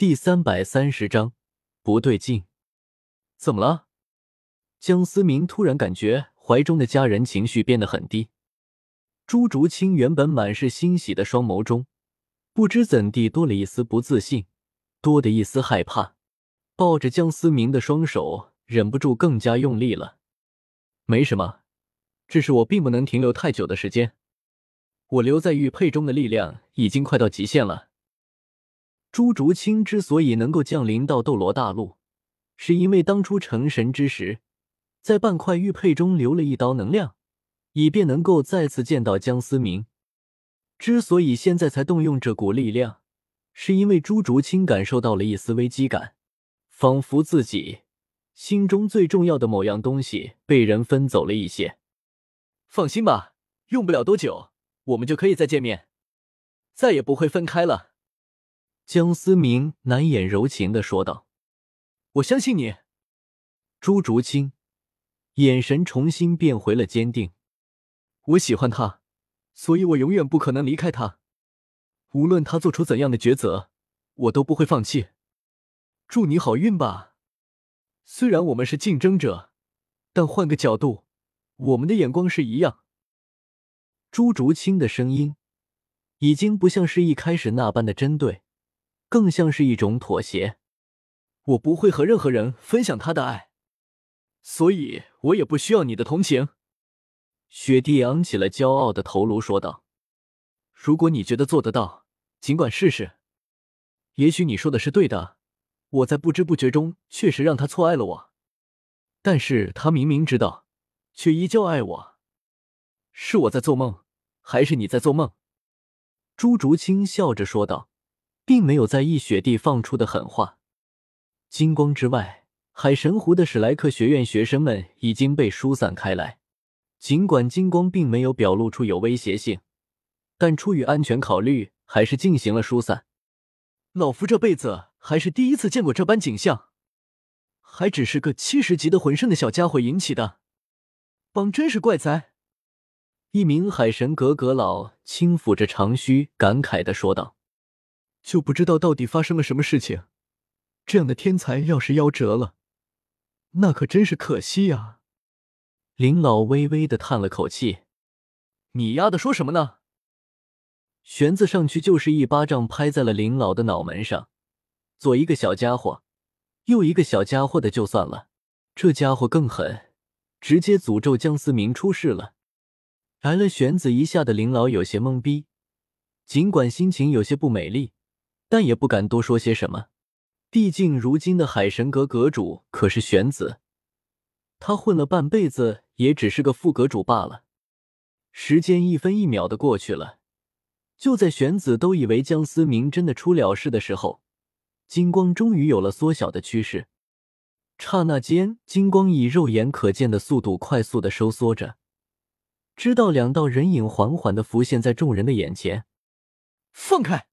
第三百三十章，不对劲，怎么了？江思明突然感觉怀中的家人情绪变得很低。朱竹清原本满是欣喜的双眸中，不知怎地多了一丝不自信，多的一丝害怕，抱着江思明的双手忍不住更加用力了。没什么，只是我并不能停留太久的时间，我留在玉佩中的力量已经快到极限了。朱竹清之所以能够降临到斗罗大陆，是因为当初成神之时，在半块玉佩中留了一刀能量，以便能够再次见到江思明。之所以现在才动用这股力量，是因为朱竹清感受到了一丝危机感，仿佛自己心中最重要的某样东西被人分走了一些。放心吧，用不了多久，我们就可以再见面，再也不会分开了。江思明难掩柔情的说道：“我相信你。”朱竹清眼神重新变回了坚定。我喜欢他，所以我永远不可能离开他。无论他做出怎样的抉择，我都不会放弃。祝你好运吧。虽然我们是竞争者，但换个角度，我们的眼光是一样。朱竹清的声音已经不像是一开始那般的针对。更像是一种妥协。我不会和任何人分享他的爱，所以我也不需要你的同情。雪地扬起了骄傲的头颅，说道：“如果你觉得做得到，尽管试试。也许你说的是对的，我在不知不觉中确实让他错爱了我。但是他明明知道，却依旧爱我。是我在做梦，还是你在做梦？”朱竹清笑着说道。并没有在意雪地放出的狠话。金光之外，海神湖的史莱克学院学生们已经被疏散开来。尽管金光并没有表露出有威胁性，但出于安全考虑，还是进行了疏散。老夫这辈子还是第一次见过这般景象，还只是个七十级的魂圣的小家伙引起的，帮真是怪哉！一名海神阁阁老轻抚着长须，感慨的说道。就不知道到底发生了什么事情。这样的天才要是夭折了，那可真是可惜呀。林老微微的叹了口气：“你丫的说什么呢？”玄子上去就是一巴掌拍在了林老的脑门上。左一个小家伙，右一个小家伙的就算了，这家伙更狠，直接诅咒江思明出事了。挨了玄子一下的林老有些懵逼，尽管心情有些不美丽。但也不敢多说些什么，毕竟如今的海神阁阁主可是玄子，他混了半辈子也只是个副阁主罢了。时间一分一秒的过去了，就在玄子都以为江思明真的出了事的时候，金光终于有了缩小的趋势。刹那间，金光以肉眼可见的速度快速的收缩着，直到两道人影缓缓的浮现在众人的眼前。放开！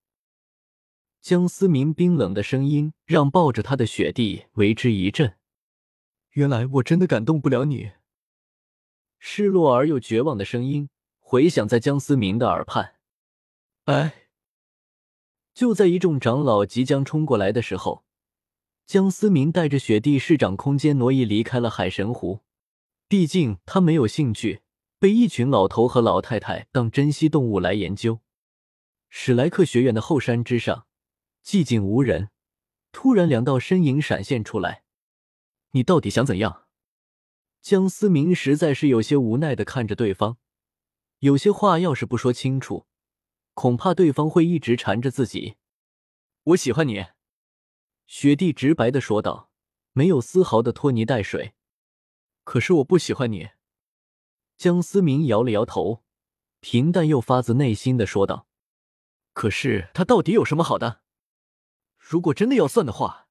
江思明冰冷的声音让抱着他的雪地为之一震。原来我真的感动不了你。失落而又绝望的声音回响在江思明的耳畔。哎！就在一众长老即将冲过来的时候，江思明带着雪地市长空间挪移离开了海神湖。毕竟他没有兴趣被一群老头和老太太当珍稀动物来研究。史莱克学院的后山之上。寂静无人，突然两道身影闪现出来。你到底想怎样？江思明实在是有些无奈的看着对方，有些话要是不说清楚，恐怕对方会一直缠着自己。我喜欢你，雪地直白的说道，没有丝毫的拖泥带水。可是我不喜欢你。江思明摇了摇头，平淡又发自内心的说道。可是他到底有什么好的？如果真的要算的话，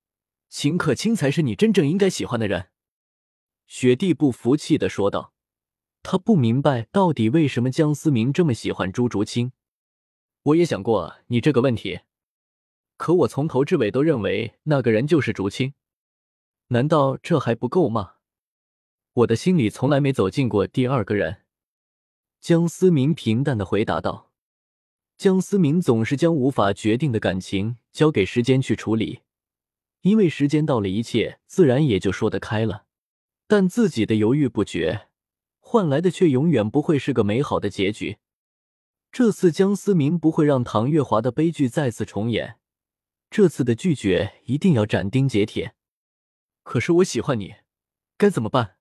秦可卿才是你真正应该喜欢的人。”雪地不服气的说道。他不明白到底为什么江思明这么喜欢朱竹清。我也想过你这个问题，可我从头至尾都认为那个人就是竹清。难道这还不够吗？我的心里从来没走进过第二个人。”江思明平淡的回答道。江思明总是将无法决定的感情交给时间去处理，因为时间到了，一切自然也就说得开了。但自己的犹豫不决，换来的却永远不会是个美好的结局。这次江思明不会让唐月华的悲剧再次重演，这次的拒绝一定要斩钉截铁。可是我喜欢你，该怎么办？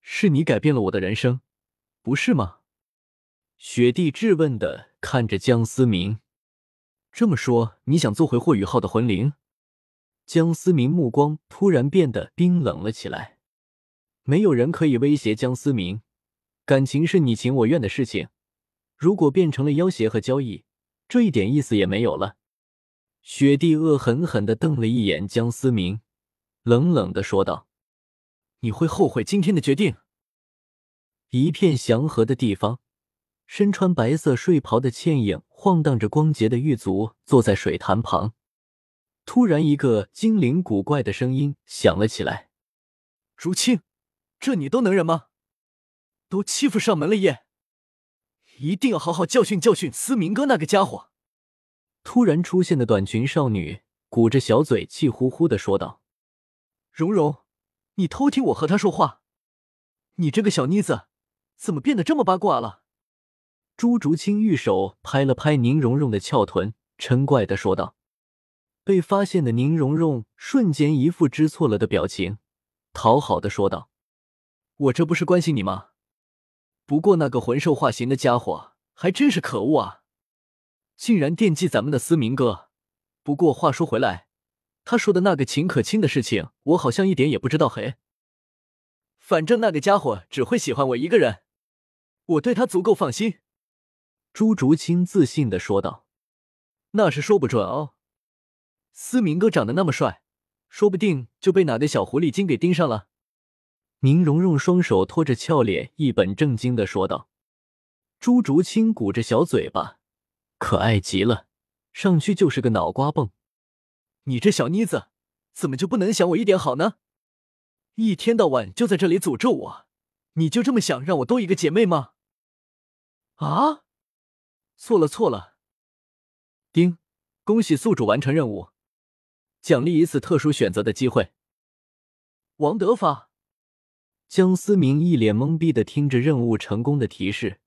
是你改变了我的人生，不是吗？雪地质问的看着江思明。这么说，你想做回霍雨浩的魂灵？江思明目光突然变得冰冷了起来。没有人可以威胁江思明，感情是你情我愿的事情。如果变成了要挟和交易，这一点意思也没有了。雪地恶狠狠地瞪了一眼江思明，冷冷地说道：“你会后悔今天的决定。”一片祥和的地方，身穿白色睡袍的倩影晃荡着光洁的玉足，坐在水潭旁。突然，一个精灵古怪的声音响了起来：“竹青，这你都能忍吗？都欺负上门了耶！”一定要好好教训教训思明哥那个家伙！突然出现的短裙少女鼓着小嘴，气呼呼的说道：“蓉蓉，你偷听我和他说话？你这个小妮子，怎么变得这么八卦了？”朱竹清玉手拍了拍宁荣荣的翘臀，嗔怪的说道。被发现的宁荣荣瞬间一副知错了的表情，讨好的说道：“我这不是关心你吗？”不过那个魂兽化形的家伙还真是可恶啊！竟然惦记咱们的思明哥。不过话说回来，他说的那个秦可卿的事情，我好像一点也不知道。嘿，反正那个家伙只会喜欢我一个人，我对他足够放心。”朱竹清自信的说道。“那是说不准哦。思明哥长得那么帅，说不定就被哪个小狐狸精给盯上了。”宁荣荣双手托着俏脸，一本正经的说道：“朱竹清鼓着小嘴巴，可爱极了，上去就是个脑瓜蹦。你这小妮子，怎么就不能想我一点好呢？一天到晚就在这里诅咒我，你就这么想让我多一个姐妹吗？啊，错了错了。丁，恭喜宿主完成任务，奖励一次特殊选择的机会。王德发。”江思明一脸懵逼的听着任务成功的提示，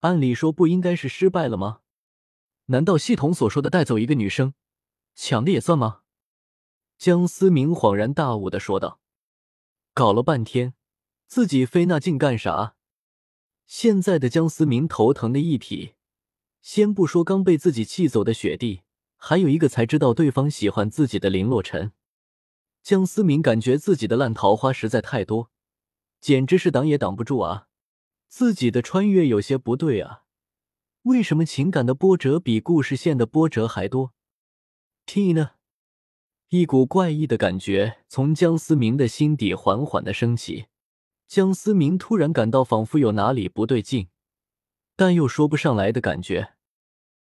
按理说不应该是失败了吗？难道系统所说的带走一个女生，抢的也算吗？江思明恍然大悟的说道：“搞了半天，自己费那劲干啥？”现在的江思明头疼的一匹，先不说刚被自己气走的雪地，还有一个才知道对方喜欢自己的林洛尘。江思明感觉自己的烂桃花实在太多。简直是挡也挡不住啊！自己的穿越有些不对啊，为什么情感的波折比故事线的波折还多？T 呢？一股怪异的感觉从江思明的心底缓缓的升起，江思明突然感到仿佛有哪里不对劲，但又说不上来的感觉。